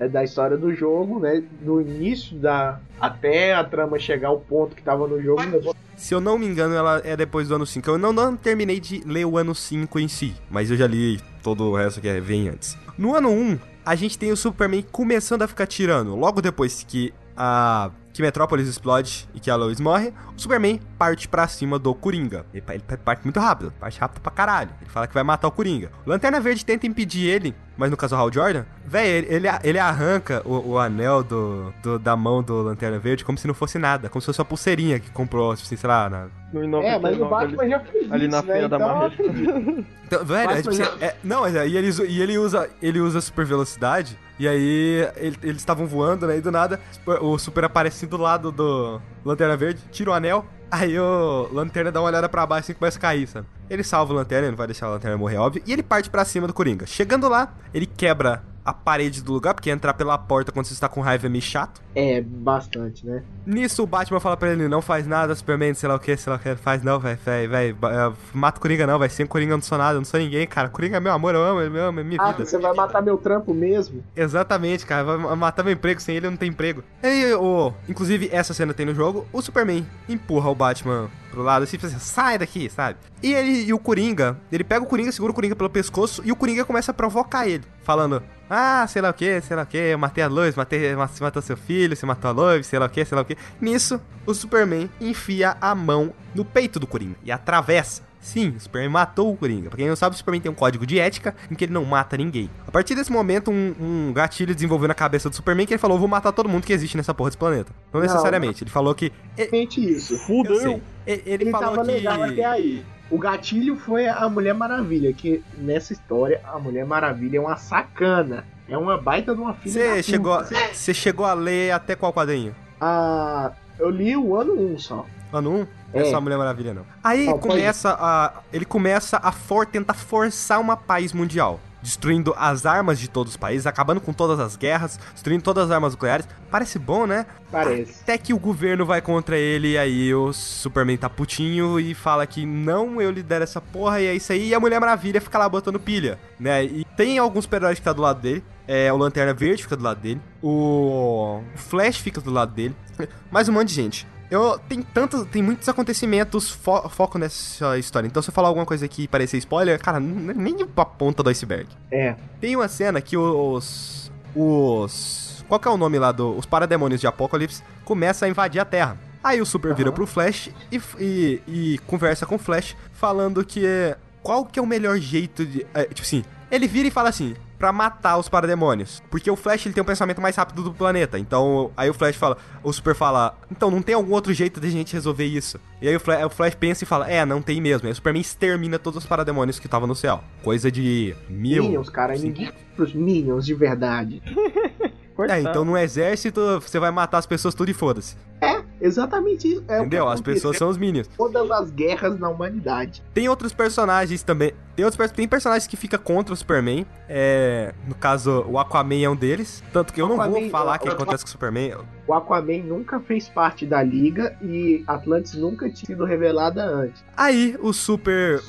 É da história do jogo, né? Do início da. Até a trama chegar ao ponto que tava no jogo. levou- Se eu não me engano, ela é depois do ano 5. Eu não, não terminei de ler o ano 5 em si, mas eu já li todo o resto que vem antes. No ano 1, a gente tem o Superman começando a ficar tirando. Logo depois que a que Metrópolis explode e que a Lois morre, o Superman parte pra cima do Coringa. Ele, pa- ele parte muito rápido, parte rápido pra caralho. Ele fala que vai matar o Coringa. O Lanterna Verde tenta impedir ele, mas no caso o Hal Jordan, véi, ele, ele, ele arranca o, o anel do, do- da mão do Lanterna Verde como se não fosse nada, como se fosse uma pulseirinha que comprou, assim, sei lá, na, No É, mas o 99, Batman ali, já fez ali isso, na né? feira da Então, eu Marreta. acredito. Então, velho, é, Mas, tipo, assim, é- não, mas aí ele, usa- e ele usa, ele usa super velocidade, e aí ele- eles estavam voando, né, e do nada o super aparece do lado do Lanterna Verde, tira o anel, aí o Lanterna dá uma olhada pra baixo e começa a cair, sabe? Ele salva o Lanterna, não vai deixar o Lanterna morrer, óbvio, e ele parte pra cima do Coringa. Chegando lá, ele quebra a parede do lugar, porque entrar pela porta quando você está com raiva é meio chato. É, bastante, né? Nisso, o Batman fala pra ele, não faz nada, Superman, sei lá o que, sei lá o que, faz não, velho, velho, velho, ba- é, mata o Coringa não, vai sem Coringa eu não sou nada, eu não sou ninguém, cara, Coringa é meu amor, eu amo, ele me ama, é minha Ah, vida. você vai matar meu trampo mesmo? Exatamente, cara, vai ma- matar meu emprego, sem ele eu não tenho emprego. E aí, o, inclusive, essa cena tem no jogo, o Superman empurra o Batman pro lado, assim, assim, sai daqui, sabe? E ele e o Coringa, ele pega o Coringa, segura o Coringa pelo pescoço, e o Coringa começa a provocar ele, falando, ah, sei lá o que, sei lá o que, eu matei a Lois, matei, ma- você matou seu filho, você matou a Lois, sei lá o que, sei lá o que. Nisso, o Superman enfia a mão no peito do Coringa e atravessa. Sim, o Superman matou o Coringa. Pra quem não sabe, o Superman tem um código de ética em que ele não mata ninguém. A partir desse momento, um, um gatilho desenvolveu na cabeça do Superman que ele falou: vou matar todo mundo que existe nessa porra desse planeta. Não Não, necessariamente. Ele falou que. Realmente isso. Eu sei. Ele, ele Ele falou tava que. legal até aí. O gatilho foi a Mulher Maravilha, que nessa história a Mulher Maravilha é uma sacana. É uma baita de uma filha Você chegou, você chegou a ler até qual quadrinho? Ah, eu li o ano 1 só. Ano 1? Não é É. só a Mulher Maravilha, não. Aí pode- começa a. Ele começa a for, tentar forçar uma paz mundial. Destruindo as armas de todos os países, acabando com todas as guerras, destruindo todas as armas nucleares. Parece bom, né? Parece. Até que o governo vai contra ele, e aí o Superman tá putinho e fala que não, eu lidero essa porra, e é isso aí, e a Mulher Maravilha fica lá botando pilha, né? E tem alguns super-heróis que tá do lado dele, é, o Lanterna Verde fica do lado dele, o Flash fica do lado dele, mais um monte de gente. Eu tem tantos, tem muitos acontecimentos fo foco nessa história. Então se eu falar alguma coisa aqui e parecer spoiler, cara, nem a ponta do iceberg. É. Tem uma cena que os os qual que é o nome lá do os parademônios de Apocalipse começam a invadir a Terra. Aí o Super vira pro Flash e, e, e conversa com o Flash falando que é- qual que é o melhor jeito de, é, tipo assim, ele vira e fala assim, pra matar os parademônios, porque o Flash ele tem um pensamento mais rápido do planeta. Então, aí o Flash fala, o Super fala, então não tem algum outro jeito de gente resolver isso. E aí o Flash, o Flash pensa e fala, é, não tem mesmo. E o Superman extermina todos os parademônios que estavam no céu. Coisa de mil. Minions, cara, Sim. ninguém pros Minions de verdade. É, então no exército você vai matar as pessoas tudo e foda-se. É, exatamente isso. É Entendeu? As pessoas são os Minions. Todas as guerras na humanidade. Tem outros personagens também. Tem outros tem personagens que fica contra o Superman. É, no caso, o Aquaman é um deles. Tanto que eu não vou Aquaman, falar o que acontece com o Superman. O Aquaman nunca fez parte da liga e Atlantis nunca tinha sido revelada antes. Aí o Super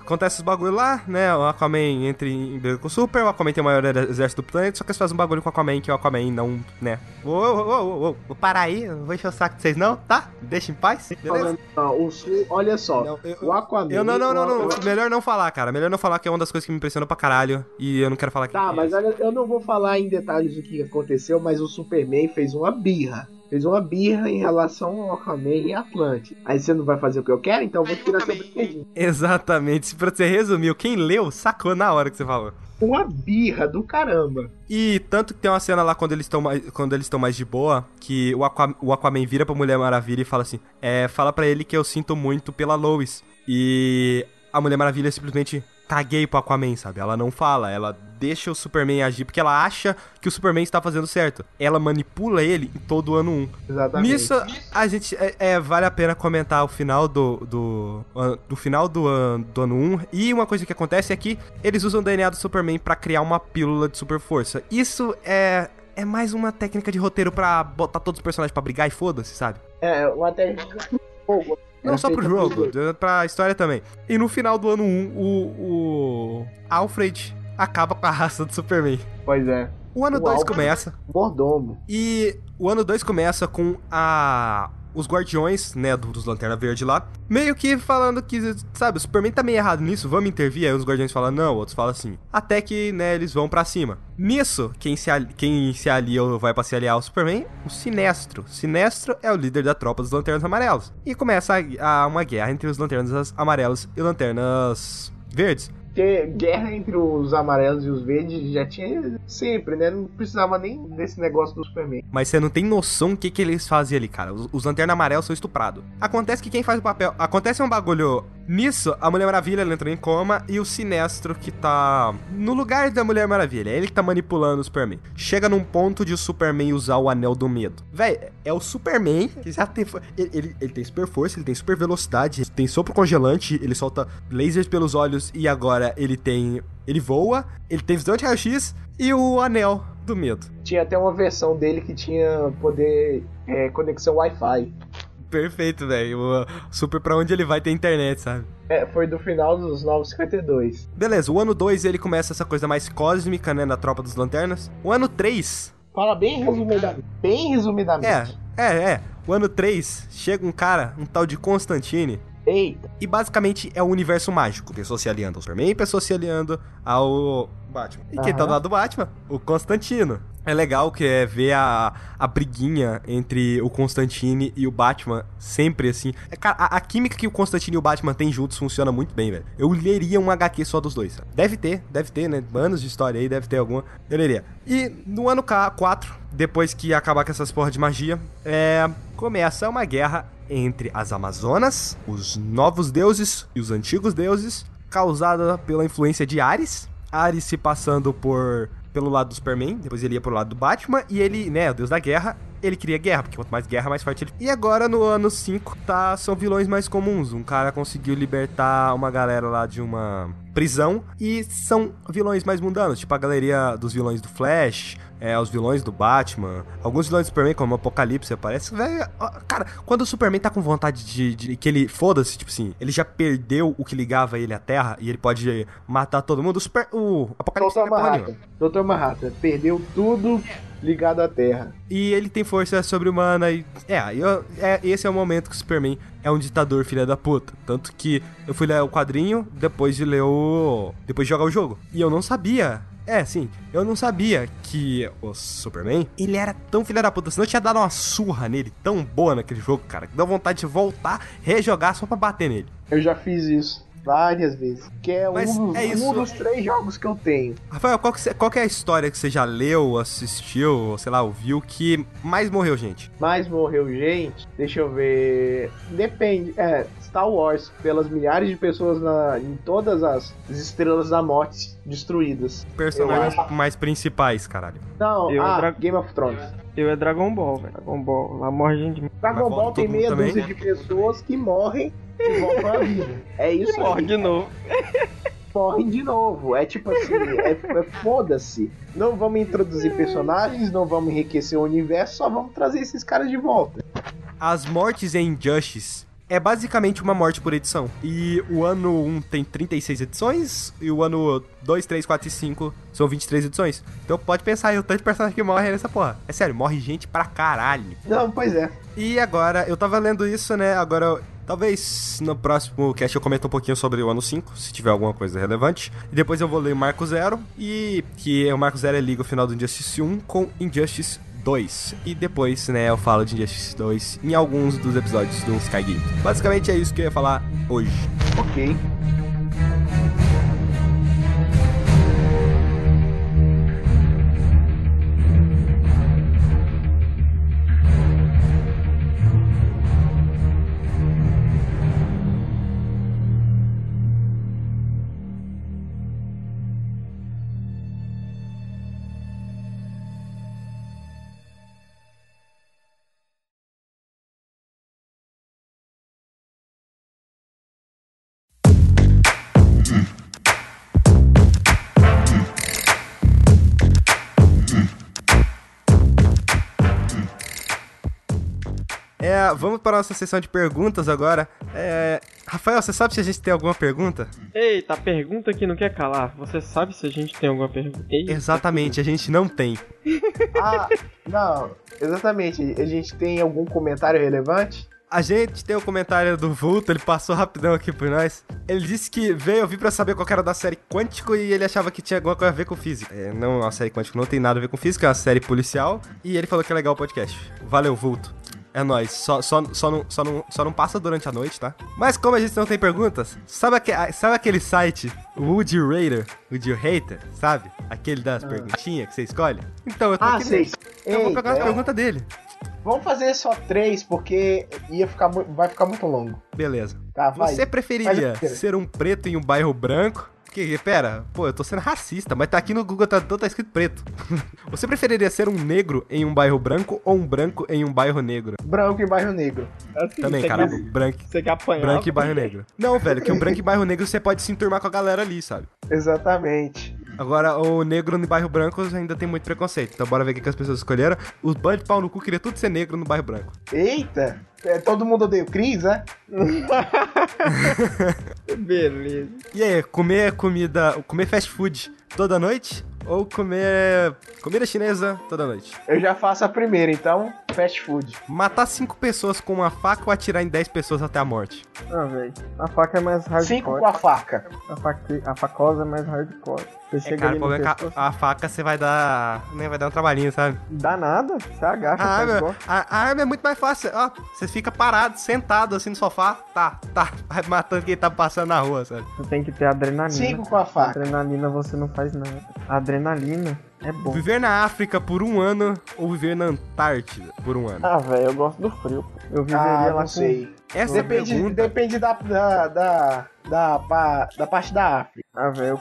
acontece os bagulho lá, né? O Aquaman entra em briga com o Super, o Aquaman tem o maior exército do planeta, só que eles fazem um bagulho com o Aquaman que o Aquaman não, né? Ô, ô, ô, ô, vou parar aí, não vou encher o saco de vocês não, tá? Deixa em paz, beleza? Ó, o Sul, olha só, Não, eu- o Aquaman. Eu não, não, não, não, o- melhor não falar, cara. Melhor não falar que é uma das coisas que me impressionou pra caralho e eu não quero falar aqui. Tá, mas olha, eu não vou falar em detalhes do que aconteceu, mas o Superman fez uma birra. Fez uma birra em relação ao Aquaman e Atlantis. Aí você não vai fazer o que eu quero, então eu vou tirar seu brinquedinho. Exatamente. Se pra você resumiu, quem leu sacou na hora que você falou. Uma birra do caramba. E tanto que tem uma cena lá quando eles estão mais, quando eles estão mais de boa, que o, Aqua, o Aquaman vira pra Mulher Maravilha e fala assim: é, fala pra ele que eu sinto muito pela Lois. E a Mulher Maravilha simplesmente caguei pro Aquaman, sabe? Ela não fala, ela deixa o Superman agir porque ela acha que o Superman está fazendo certo. Ela manipula ele em todo o ano 1. Exatamente. Nisso, a gente. É, é, vale a pena comentar o final do. Do, do final do, an- do ano 1. E uma coisa que acontece é que eles usam o DNA do Superman pra criar uma pílula de super força. Isso é. É mais uma técnica de roteiro pra botar todos os personagens pra brigar e foda-se, sabe? É, uma técnica. Não É só pro jogo, por- pra história também. E no final do ano 1, o, o Alfred acaba com a raça do Superman. Pois é. O ano O 2 Alfred- começa. Mordomo. E o ano 2 começa com a os guardiões, né, do- dos Lanterna Verde lá, meio que falando que, sabe, o Superman tá meio errado nisso, vamos intervir. Aí os guardiões falam não, outros falam assim. Até que, né, eles vão pra cima. Nisso, quem se, ali- quem se alia ou vai pra se aliar ao Superman? O Sinestro. Sinestro é o líder da tropa dos Lanternas Amarelos. E começa a, a uma guerra entre os Lanternas Amarelos e Lanternas Verdes. Porque guerra entre os amarelos e os verdes já tinha sempre, né? Não precisava nem desse negócio do Superman. Mas você não tem noção do que, que eles fazem ali, cara. Os, os Lanterna Amarelos são estuprados. Acontece que quem faz o papel. Acontece um bagulho. Nisso, a Mulher Maravilha entrou em coma e o Sinestro que tá no lugar da Mulher Maravilha. É ele que tá manipulando o Superman. Chega num ponto de o Superman usar o Anel do Medo. Véi, é o Superman que já tem. Ele, ele, ele tem super força, ele tem super velocidade, ele tem sopro congelante, ele solta lasers pelos olhos e agora ele tem. Ele voa, ele tem visão de raio-x e o Anel do Medo. Tinha até uma versão dele que tinha poder. é, conexão Wi-Fi. Perfeito, velho. Super pra onde ele vai ter internet, sabe? É, foi do final dos 952. Beleza, o ano 2 ele começa essa coisa mais cósmica, né, na Tropa dos Lanternas. O ano 3, Fala bem resumidamente. Bem resumidamente. é, é, é. O ano 3, chega um cara, um tal de Constantine, Eita. e basicamente é o universo mágico. Pessoas se aliando ao Superman, pessoas se aliando ao Batman. E quem tá do lado do Batman? O Constantino. É legal que é ver a, a briguinha entre o Constantine e o Batman sempre assim. É, cara, a, a química que o Constantine e o Batman têm juntos funciona muito bem, velho. Eu leria um HQ só dos dois. sabe? Deve ter, deve ter, né? Anos de história aí, deve ter alguma. Eu leria. E no ano 4, depois que acabar com essas porra de magia, é, começa uma guerra entre as Amazonas, os novos deuses e os antigos deuses, causada pela influência de Ares. Ares se passando por pelo lado do Superman, depois ele ia pro lado do Batman, e ele, né, o deus da guerra, ele queria guerra, porque quanto mais guerra, mais forte ele. E agora no ano 5, tá, são vilões mais comuns. Um cara conseguiu libertar uma galera lá de uma prisão e são vilões mais mundanos, tipo a galeria dos vilões do Flash, é, os vilões do Batman, alguns vilões do Superman, como o Apocalipse aparece. Véi, ó, cara, quando o Superman tá com vontade de, de que ele. Foda-se, tipo assim, ele já perdeu o que ligava ele à Terra e ele pode matar todo mundo. O, Super, o Apocalipse é porra Manhattan. Dr. Manhattan perdeu tudo ligado à Terra. E ele tem força sobre-humana e. É, eu, é, esse é o momento que o Superman é um ditador filha da puta. Tanto que eu fui ler o quadrinho depois de ler o. depois de jogar o jogo. E eu não sabia. É, sim, eu não sabia que o Superman, ele era tão filha da puta, senão eu tinha dado uma surra nele tão boa naquele jogo, cara, que dá vontade de voltar, rejogar só pra bater nele. Eu já fiz isso várias vezes. Que é, Mas um, dos, é isso. um dos três jogos que eu tenho. Rafael, qual que, cê- qual que é a história que você já leu, assistiu, ou sei lá, ouviu, que mais morreu gente? Mas morreu gente. Deixa eu ver. Depende. É, Star Wars, pelas milhares de pessoas na, em todas as estrelas da morte destruídas. Personagens Eu mais principais, caralho. Não, Eu ah, tra- Game of Thrones. Eu é Dragon Ball, velho. Dragon Ball. Lá morre gente. Dragon Ball tem meia também? dúzia de pessoas que morrem e voltam à vida. É isso Morre aí. de novo. morrem de novo. É tipo assim, é, é foda-se. Não vamos introduzir personagens, não vamos enriquecer o universo, só vamos trazer esses caras de volta. As mortes em Injustice é basicamente uma morte por edição. E o ano 1 tem 36 edições, e o ano 2, 3, 4 e 5 são 23 edições. Então pode pensar aí o tanto de personagem que morre nessa porra. É sério, morre gente pra caralho. Não, pois é. E agora, eu tava lendo isso, né? Agora, talvez no próximo cast eu comento um pouquinho sobre o ano 5, se tiver alguma coisa relevante. E depois eu vou ler Marco Zero, e que o Marco Zero é liga o final do Injustice 1 com Injustice 2. E depois, né, eu falo de Injustice 2 em alguns dos episódios do Sky Game. Basicamente é isso que eu ia falar hoje. Ok. Vamos para a nossa sessão de perguntas agora. É, Rafael, você sabe se a gente tem alguma pergunta? Eita, pergunta que não quer calar. Você sabe se a gente tem alguma pergunta? Eita, Exatamente, a gente não tem. Ah, não, exatamente. A gente tem algum comentário relevante? A gente tem o comentário do Vulto, ele passou rapidão aqui por nós. Ele disse que veio ouvir pra saber qual era da série Quântico e ele achava que tinha alguma coisa a ver com física. É, não, a série Quântico não tem nada a ver com física, é uma série policial. E ele falou que é legal o podcast. Valeu, Vulto. É nóis. Só, só, só, não, só, não, só não passa durante a noite, tá? Mas como a gente não tem perguntas, sabe, aque, sabe aquele site, You Rater? Would You Hater? Sabe? Aquele das perguntinhas que você escolhe? Então, eu tô Ah, aqui sei. Então eu vou pegar as é. perguntas dele. Vamos fazer só três, porque ia ficar, vai ficar muito longo. Beleza. Tá, vai. Você preferiria o- ser um preto em um bairro branco? Que, pera, pô, eu tô sendo racista, mas tá aqui no Google Tradutor tá escrito preto. Você preferiria ser um negro em um bairro branco ou um branco em um bairro negro? Branco e bairro negro. Assim, Também, cara, branco, Você quer apanhar? branco e bairro negro. Não, velho, que o branco e bairro negro você pode se enturmar com a galera ali, sabe? Exatamente. Agora, o negro no bairro branco ainda tem muito preconceito. Então bora ver o que as pessoas escolheram. Os band de pau no cu queria tudo ser negro no bairro branco. Eita! É, todo mundo odeia o Chris, né? Beleza. E aí, comer comida, comer fast food toda noite ou comer comida chinesa toda noite? Eu já faço a primeira, então, fast food. Matar cinco pessoas com uma faca ou atirar em 10 pessoas até a morte? Ah, velho. A faca é mais hardcore. Cinco com a faca. A, faca, a facosa é mais hardcore. Você É, cara, ali o problema é que a, a faca você vai dar. Né, vai dar um trabalhinho, sabe? Dá nada, você agacha, A arma, a, a arma é muito mais fácil. Ó, você fica parado, sentado assim no sofá. Tá, tá. Vai matando quem tá passando na rua, sabe? Você tem que ter adrenalina. Cinco com a faca. Adrenalina você não faz nada. Adrenalina é bom. Viver na África por um ano ou viver na Antártida por um ano? Ah, velho, eu gosto do frio. Eu viveria Ah, lá não com... sei. Essa Depende, pergunta. depende da, da, da, da, pa- da parte da África. Ah, velho,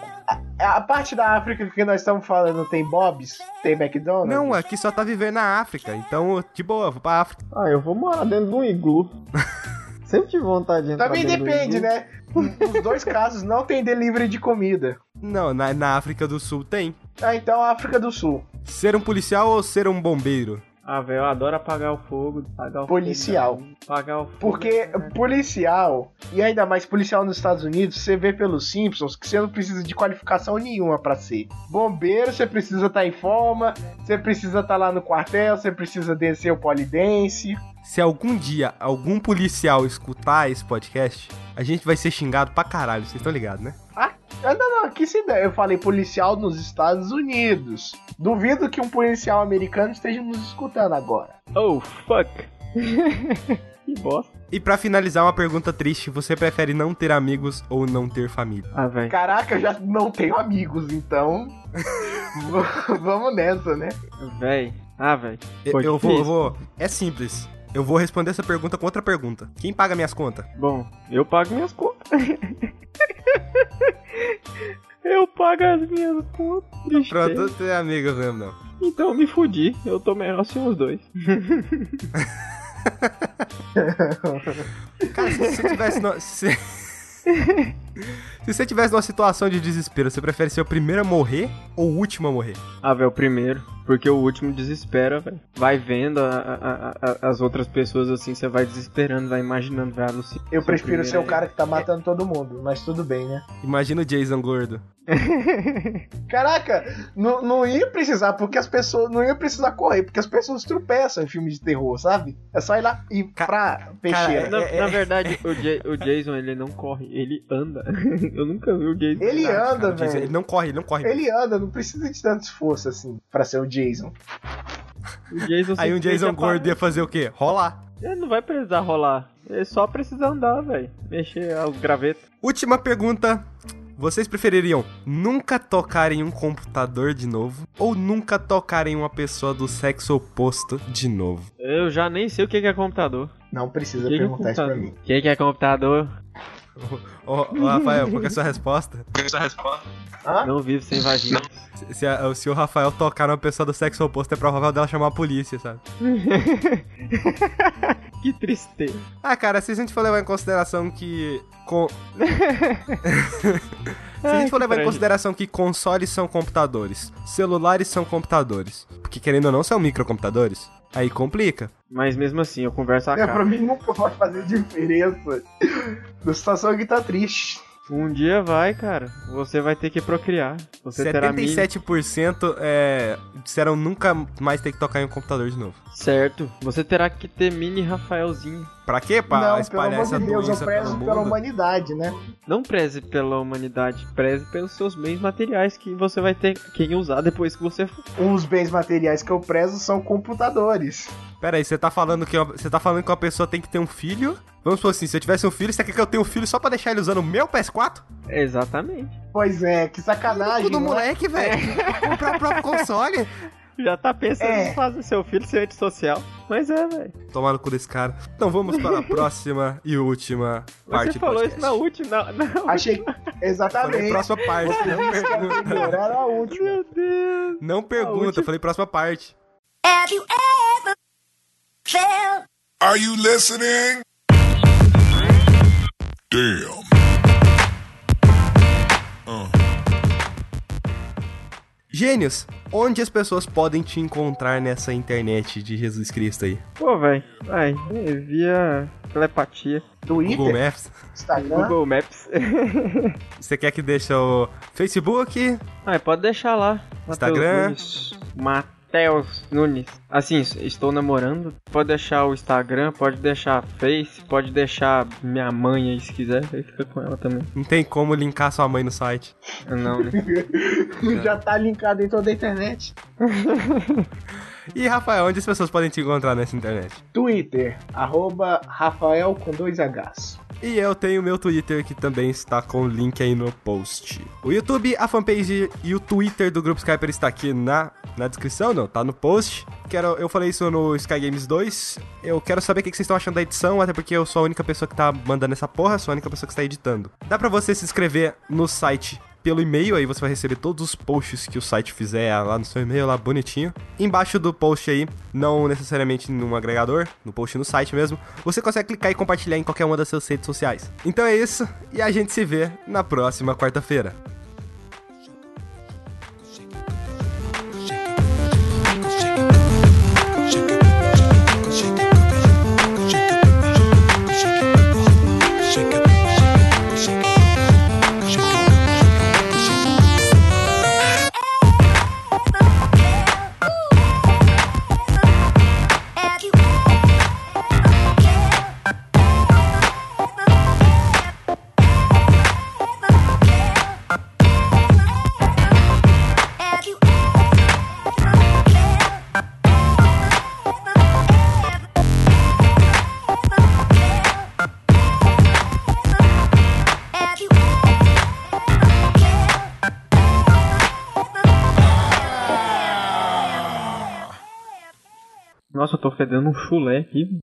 A parte da África que nós estamos falando tem Bob's? Tem McDonald's? Não, aqui só tá vivendo na África. Então, de boa, vou pra África. Ah, eu vou morar dentro de um iglu. Sempre tive vontade de entrar Também depende, né? Nos dois casos não tem delivery de comida. Não, na, na África do Sul tem. Ah, então África do Sul. Ser um policial ou ser um bombeiro? Ah, velho, eu adoro apagar o fogo. Apagar o Policial. fogo, apagar o fogo. Porque policial, e ainda mais policial nos Estados Unidos, você vê pelos Simpsons que você não precisa de qualificação nenhuma pra ser. Bombeiro, você precisa estar em forma, você precisa estar lá no quartel, você precisa descer o polidense. Se algum dia algum policial escutar esse podcast, a gente vai ser xingado pra caralho, vocês estão ligados, né? Ah, não, não, que se der. Eu falei policial nos Estados Unidos. Duvido que um policial americano esteja nos escutando agora. Oh, fuck. que bosta. E pra finalizar, uma pergunta triste: você prefere não ter amigos ou não ter família? Ah, velho. Caraca, eu já não tenho amigos, então. Vamos nessa, né? Véi. Ah, velho. Eu, eu vou, eu vou. É simples. Eu vou responder essa pergunta com outra pergunta. Quem paga minhas contas? Bom, eu pago minhas contas. Eu pago as minhas contas. Pronto, não tem amigos mesmo, não. Então eu me fudi. Eu tô melhor sem os dois. Cara, se você tivesse. No... Se... se você tivesse numa situação de desespero, você prefere ser o primeiro a morrer ou o último a morrer? Ah, velho, o primeiro. Porque o último desespera, velho. Vai vendo a- a- a- as outras pessoas assim, você vai desesperando, vai imaginando, vai alucinando. Eu prefiro ser o primeiro cara que tá matando todo mundo, mas tudo bem, né? Imagina o Jason gordo. Caraca, não, não ia precisar, porque as pessoas. Não ia precisar correr, porque as pessoas tropeçam em filmes de terror, sabe? É só ir lá e pra peixeira. é- Na, na verdade, o, Ja- o Jason, ele não corre, ele anda. Eu nunca vi o Jason. Ele andar. anda, O velho. ele não corre, ele não corre. Ele anda, não precisa de tanto esforço assim pra ser o Jason. O Jason Aí um Jason gordo ia fazer o quê? Rolar. Ele não vai precisar rolar. Ele só precisa andar, velho. Mexer os gravetos. Última pergunta. Vocês prefeririam nunca tocar em um computador de novo ou nunca tocar em uma pessoa do sexo oposto de novo? Eu já nem sei o que que é computador. Não precisa O que que é perguntar isso pra mim. O que que é computador? Ô, ô, Rafael, qual que é a sua resposta? Hã? Não vive sem vagina. Se, se a- se o Rafael tocar numa pessoa do sexo oposto, é provável dela chamar a polícia, sabe? que tristeza. Ah, cara, se a gente for levar em consideração que. Com... se a gente for levar em consideração que consoles são computadores, celulares são computadores, porque querendo ou não são microcomputadores, aí complica. Mas mesmo assim, eu converso a É, cara. pra mim nunca vai fazer diferença. A situação aqui tá triste. Um dia vai, cara. Você vai ter que procriar. Você terá mini... 77% é, disseram nunca mais ter que tocar em um computador de novo. Certo. Você terá que ter mini Rafaelzinho. Pra quê? Pra não, pelo espalhar amor essa de Deus, eu doença prezo pela humanidade, né? Não preze pela humanidade, preze pelos seus bens materiais que você vai ter quem usar depois que você for. Os bens materiais que eu prezo são computadores. Pera aí, você tá falando que você tá falando que uma pessoa tem que ter um filho? Vamos supor assim, se eu tivesse um filho, você quer que eu tenha um filho só pra deixar ele usando o meu PS4? Exatamente. Pois é, que sacanagem. Tudo não é? moleque, velho. Comprar o próprio console. Já tá pensando É. em fazer seu filho ser antissocial. Mas é, velho. Tomar no cu desse cara. Então vamos para a próxima e última parte Você do falou isso na última. Na, na... Achei. Falei Exatamente. próxima parte. Não pergunta. Era a última. Meu Deus. Não pergunta, falei próxima parte. Have you ever felt Are you listening? Damn. Gênios, onde as pessoas podem te encontrar nessa internet de Jesus Cristo aí? Pô, velho. Vai. é, Via telepatia. Google Twitter, Maps? Instagram. Google Maps. Você quer que deixe o Facebook? Ah, pode deixar lá. Instagram. Nunes. Mateus Nunes. Assim, estou namorando. Pode deixar o Instagram, pode deixar Face, pode deixar minha mãe aí se quiser. Aí fica com ela também. Não tem como linkar sua mãe no site. Não, né? Já tá linkado em toda a internet. E Rafael, onde as pessoas podem te encontrar nessa internet? Twitter, arroba Rafael com dois Hs. E eu tenho meu Twitter que também está com o link aí no post. O YouTube, a fanpage e o Twitter do Grupo Skyper está aqui na, na descrição, não, tá no post. Quero, eu falei isso no Sky Games 2. Eu quero saber o que vocês estão achando da edição, até porque eu sou a única pessoa que tá mandando essa porra, sou a única pessoa que está editando. Dá pra você se inscrever no site pelo e-mail, aí você vai receber todos os posts que o site fizer lá no seu e-mail, lá bonitinho. Embaixo do post aí, não necessariamente num agregador, no post no site mesmo, você consegue clicar e compartilhar em qualquer uma das suas redes sociais. Então é isso, e a gente se vê na próxima quarta-feira. Tô fedendo um chulé aqui.